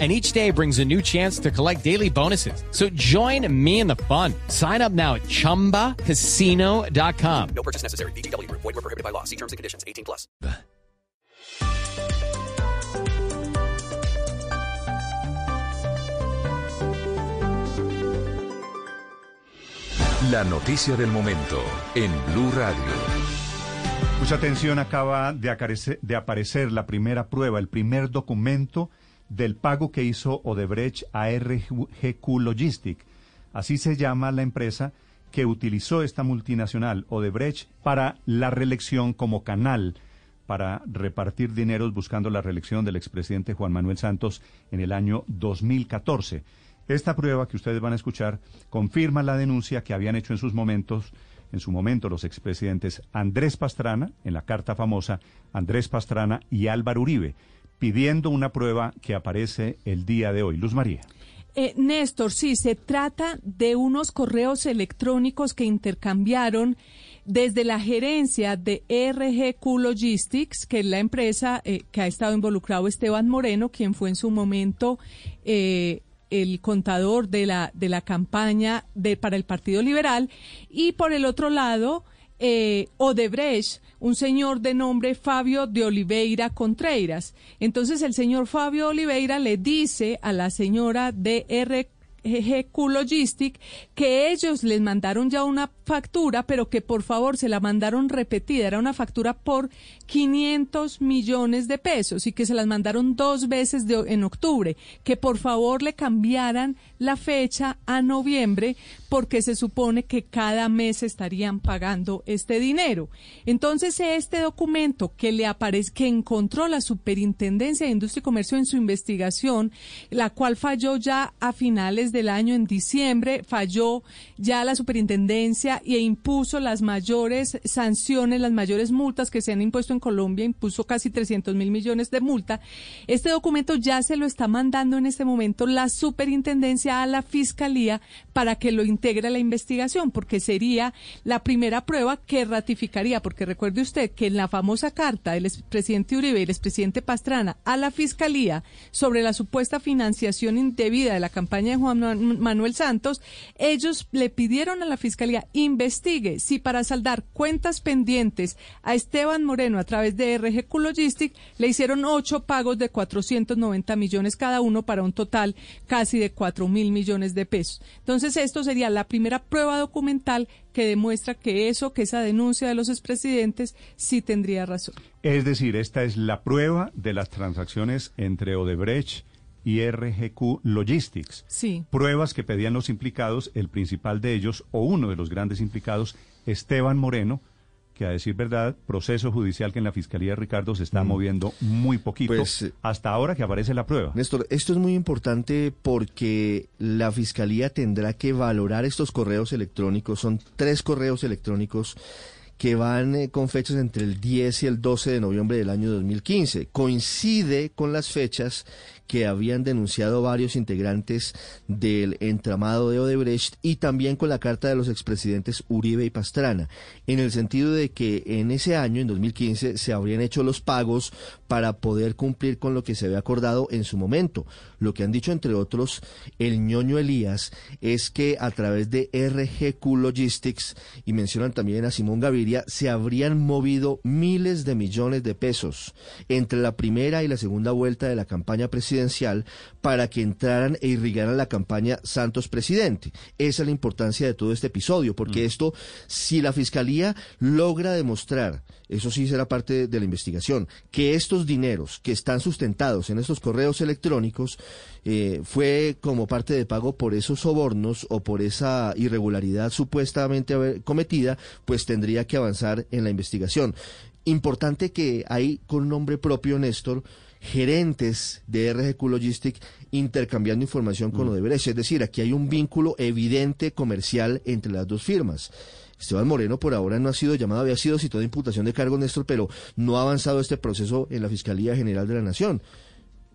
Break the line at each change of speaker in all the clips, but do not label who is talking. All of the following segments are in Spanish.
and each day brings a new chance to collect daily bonuses. So join me in the fun. Sign up now at ChumbaCasino.com.
No purchase necessary. BGW. Void were prohibited by law. See terms and conditions. 18 plus.
La noticia del momento en Blue Radio.
Mucha atención, acaba de de aparecer la primera prueba, el primer documento del pago que hizo Odebrecht a RGQ Logistic. Así se llama la empresa que utilizó esta multinacional Odebrecht para la reelección como canal para repartir dineros buscando la reelección del expresidente Juan Manuel Santos en el año 2014. Esta prueba que ustedes van a escuchar confirma la denuncia que habían hecho en sus momentos, en su momento los expresidentes Andrés Pastrana, en la carta famosa, Andrés Pastrana y Álvaro Uribe, pidiendo una prueba que aparece el día de hoy. Luz María.
Eh, Néstor, sí, se trata de unos correos electrónicos que intercambiaron desde la gerencia de RGQ Logistics, que es la empresa eh, que ha estado involucrado Esteban Moreno, quien fue en su momento eh, el contador de la, de la campaña de, para el Partido Liberal, y por el otro lado, eh, Odebrecht, un señor de nombre Fabio de Oliveira Contreiras. Entonces el señor Fabio Oliveira le dice a la señora de RGQ Logistic que ellos les mandaron ya una factura, pero que por favor se la mandaron repetida. Era una factura por 500 millones de pesos y que se las mandaron dos veces en octubre. Que por favor le cambiaran la fecha a noviembre porque se supone que cada mes estarían pagando este dinero. Entonces, este documento que le aparece, que encontró la Superintendencia de Industria y Comercio en su investigación, la cual falló ya a finales del año, en diciembre, falló ya la Superintendencia e impuso las mayores sanciones, las mayores multas que se han impuesto en Colombia, impuso casi 300 mil millones de multa. Este documento ya se lo está mandando en este momento la Superintendencia a la Fiscalía para que lo integre a la investigación, porque sería la primera prueba que ratificaría, porque recuerde usted que en la famosa carta del expresidente Uribe y el expresidente Pastrana a la Fiscalía sobre la supuesta financiación indebida de la campaña de Juan Manuel Santos, ellos le pidieron a la Fiscalía investigue si para saldar cuentas pendientes a Esteban Moreno a través de RGQ Logistic le hicieron ocho pagos de 490 millones cada uno para un total casi de cuatro mil millones de pesos. Entonces, esto sería la primera prueba documental que demuestra que eso, que esa denuncia de los expresidentes sí tendría razón.
Es decir, esta es la prueba de las transacciones entre Odebrecht y RGQ Logistics.
Sí.
Pruebas que pedían los implicados, el principal de ellos, o uno de los grandes implicados, Esteban Moreno, que a decir verdad, proceso judicial que en la Fiscalía de Ricardo se está moviendo muy poquito,
Pues,
hasta ahora que aparece la prueba.
Néstor, esto es muy importante porque la Fiscalía tendrá que valorar estos correos electrónicos. Son tres correos electrónicos que van eh, con fechas entre el 10 y el 12 de noviembre del año 2015. Coincide con las fechas que habían denunciado varios integrantes del entramado de Odebrecht y también con la carta de los expresidentes Uribe y Pastrana, en el sentido de que en ese año, en 2015, se habrían hecho los pagos para poder cumplir con lo que se había acordado en su momento. Lo que han dicho, entre otros, el ñoño Elías, es que a través de RGQ Logistics, y mencionan también a Simón Gaviria, se habrían movido miles de millones de pesos entre la primera y la segunda vuelta de la campaña presidencial para que entraran e irrigaran la campaña Santos Presidente. Esa es la importancia de todo este episodio, porque esto, si la Fiscalía logra demostrar, eso sí será parte de la investigación, que estos dineros que están sustentados en estos correos electrónicos eh, fue como parte de pago por esos sobornos o por esa irregularidad supuestamente cometida, pues tendría que avanzar en la investigación. Importante que hay con nombre propio, Néstor, gerentes de RGQ Logistic intercambiando información con Odebrecht. Es decir, aquí hay un vínculo evidente comercial entre las dos firmas. Esteban Moreno por ahora no ha sido llamado, había sido citado de imputación de cargo, Néstor, pero no ha avanzado este proceso en la Fiscalía General de la Nación.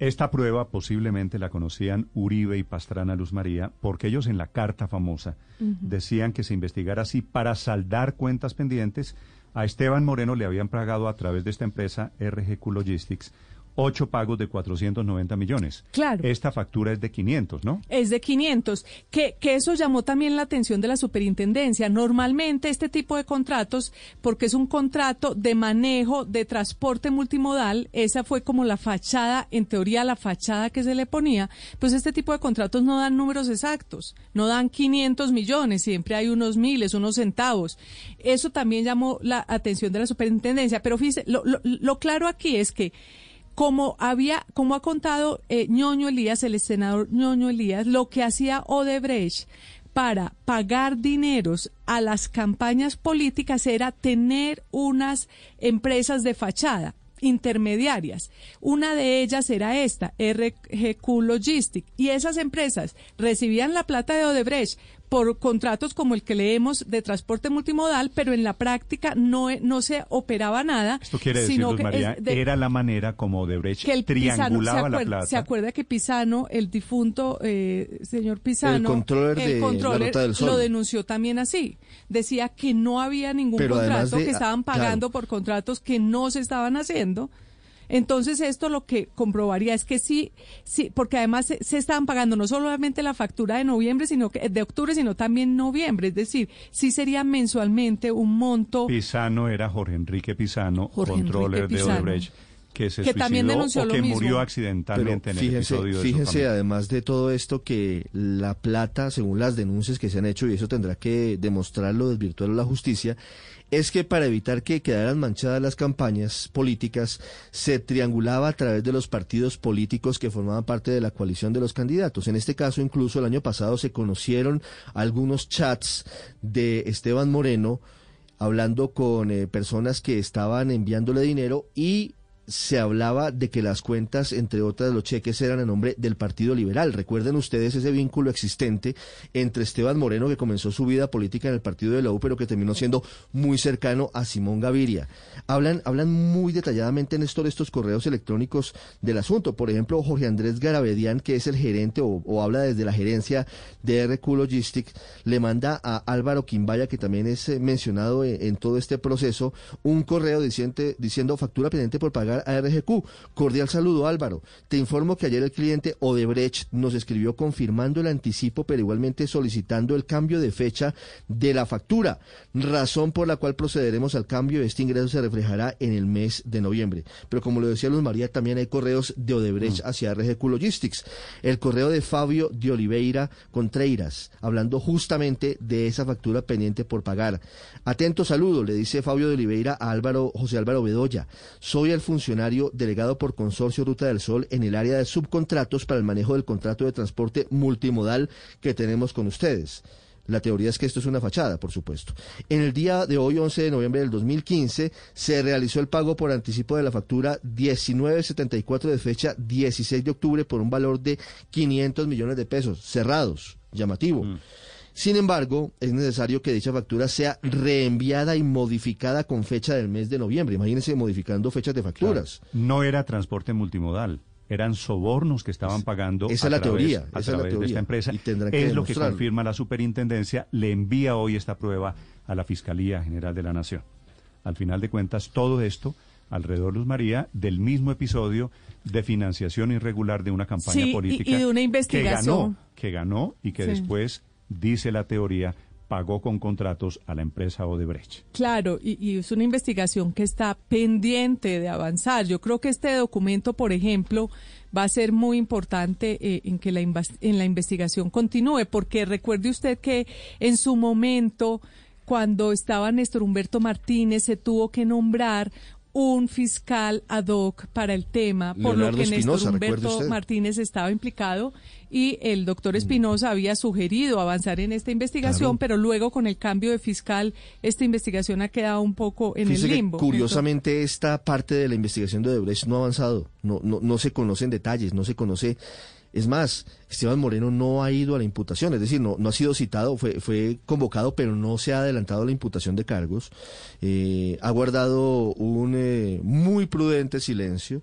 Esta prueba posiblemente la conocían Uribe y Pastrana Luz María, porque ellos en la carta famosa decían que se investigara así para saldar cuentas pendientes. A Esteban Moreno le habían pagado a través de esta empresa RGQ Logistics ocho pagos de 490 millones.
Claro.
Esta factura es de 500, ¿no?
Es de 500, que, que eso llamó también la atención de la superintendencia. Normalmente este tipo de contratos, porque es un contrato de manejo de transporte multimodal, esa fue como la fachada, en teoría la fachada que se le ponía, pues este tipo de contratos no dan números exactos, no dan 500 millones, siempre hay unos miles, unos centavos. Eso también llamó la atención de la superintendencia, pero fíjese, lo, lo, lo claro aquí es que como había, como ha contado eh, ñoño Elías, el senador ñoño Elías, lo que hacía Odebrecht para pagar dineros a las campañas políticas era tener unas empresas de fachada intermediarias. Una de ellas era esta, RGQ Logistic, y esas empresas recibían la plata de Odebrecht por contratos como el que leemos de transporte multimodal, pero en la práctica no, no se operaba nada.
Esto quiere decir,
sino
Luz
que
María,
es de-
era la manera como Odebrecht
que el Pisano, ¿se
triangulaba la
acuerda,
plata.
¿Se acuerda que Pisano, el difunto eh, señor Pisano,
El controller de la
controller
Ruta del Sol.
lo denunció también así? Decía que no había ningún
Pero
contrato,
de-
que estaban
ah, claro.
pagando por contratos que no se estaban haciendo. Entonces esto lo que comprobaría es que sí, sí, porque además se, se estaban pagando no solamente la factura de noviembre, sino que de octubre, sino también noviembre, es decir, sí sería mensualmente un monto
Pisano era Jorge Enrique Pisano,
Jorge
controller
Enrique
de. Odebrecht, que se
Que también
suicidó
denunció
o
lo
que
mismo.
murió
Pero
accidentalmente en el
fíjense,
episodio de
fíjense además de todo esto que la plata, según las denuncias que se han hecho, y eso tendrá que demostrarlo, desvirtuarlo la justicia, es que para evitar que quedaran manchadas las campañas políticas, se triangulaba a través de los partidos políticos que formaban parte de la coalición de los candidatos. En este caso, incluso el año pasado se conocieron algunos chats de Esteban Moreno hablando con eh, personas que estaban enviándole dinero y se hablaba de que las cuentas, entre otras, los cheques eran a nombre del Partido Liberal. Recuerden ustedes ese vínculo existente entre Esteban Moreno, que comenzó su vida política en el Partido de la U, pero que terminó siendo muy cercano a Simón Gaviria. Hablan, hablan muy detalladamente, Néstor, estos correos electrónicos del asunto. Por ejemplo, Jorge Andrés Garavedian, que es el gerente o, habla desde la gerencia de RQ Logistics, le manda a Álvaro Quimbaya, que también es eh, mencionado en, en todo este proceso, un correo diciendo, diciendo factura pendiente por pagar a RGQ. Cordial saludo, Álvaro. Te informo que ayer el cliente Odebrecht nos escribió confirmando el anticipo, pero igualmente solicitando el cambio de fecha de la factura, razón por la cual procederemos al cambio. Este ingreso se reflejará en el mes de noviembre. Pero como lo decía Luz María, también hay correos de Odebrecht hacia RGQ Logistics. El correo de Fabio de Oliveira Contreiras, hablando justamente de esa factura pendiente por pagar. Atento saludo, le dice Fabio de Oliveira a Álvaro, José Álvaro Bedoya. Soy el funcionario delegado por Consorcio Ruta del Sol en el área de subcontratos para el manejo del contrato de transporte multimodal que tenemos con ustedes. La teoría es que esto es una fachada, por supuesto. En el día de hoy, 11 de noviembre del 2015, se realizó el pago por anticipo de la factura 1974 de fecha 16 de octubre por un valor de 500 millones de pesos, cerrados, llamativo. Sin embargo, es necesario que dicha factura sea reenviada y modificada con fecha del mes de noviembre. Imagínense modificando fechas de facturas.
No era transporte multimodal. Eran sobornos que estaban pagando
esa
a
es la
través,
teoría,
a
esa es la
través de esta empresa.
Y tendrán que
es lo que confirma la superintendencia. Le envía hoy esta prueba a la Fiscalía General de la Nación. Al final de cuentas, todo esto alrededor, Luz María, del mismo episodio de financiación irregular de una campaña
Sí,
política
y de una
que
investigación.
ganó, que ganó y que
Sí.
después, dice la teoría, pagó con contratos a la empresa Odebrecht.
Claro, y, es una investigación que está pendiente de avanzar. Yo creo que este documento, por ejemplo, va a ser muy importante eh, en que la, en la investigación continúe, porque recuerde usted que en su momento, cuando estaba Néstor Humberto Martínez, se tuvo que nombrar un fiscal ad hoc para el tema, por
Leonardo
lo que Néstor
Espinosa,
Humberto. Martínez estaba implicado y el doctor Espinosa había sugerido avanzar en esta investigación,
Claro.
pero luego con el cambio de fiscal esta investigación ha quedado un poco en
Fíjese
el
que,
limbo.
curiosamente, esta parte de la investigación de Odebrecht no ha avanzado. No, no, no se conocen detalles, no se conoce Es más, Esteban Moreno no ha ido a la imputación, es decir, no, ha sido citado, fue, fue convocado, pero no se ha adelantado a la imputación de cargos. Eh, ha guardado un eh, muy prudente silencio.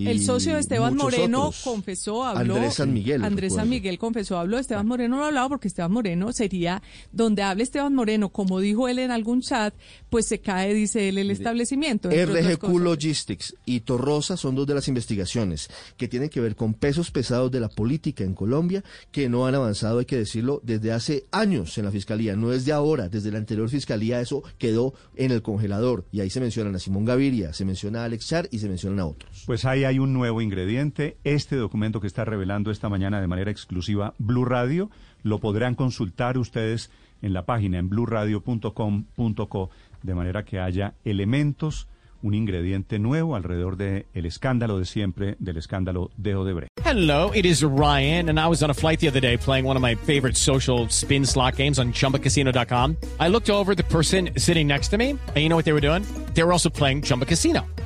Y
El socio de Esteban Moreno
otros.
confesó, habló.
Andrés San Miguel.
Andrés San. Miguel confesó, habló. Esteban Moreno no ha hablado porque Esteban Moreno sería, donde hable Esteban Moreno, como dijo él en algún chat, pues se cae, dice él, el establecimiento.
RGQ. Logistics y Torrosa son dos de las investigaciones que tienen que ver con pesos pesados de la política en Colombia que no han avanzado, hay que decirlo, desde hace años en la Fiscalía, no es de ahora, desde la anterior Fiscalía eso quedó en el congelador y ahí se mencionan a Simón Gaviria, se menciona a Alex Char y se mencionan a otros.
Pues ahí hay un nuevo ingrediente. Este documento que está revelando esta mañana de manera exclusiva Blue Radio lo podrán consultar ustedes en la página en bluradio.com.co de manera que haya elementos, un ingrediente nuevo alrededor del el escándalo de siempre, del escándalo de Odebrecht.
Hello, it is Ryan, and I was on a flight the other day playing one of my favorite social spin slot games on chumbacasino.com. I looked over the person sitting next to me, and you know what they were doing? They were also playing Chumba Casino.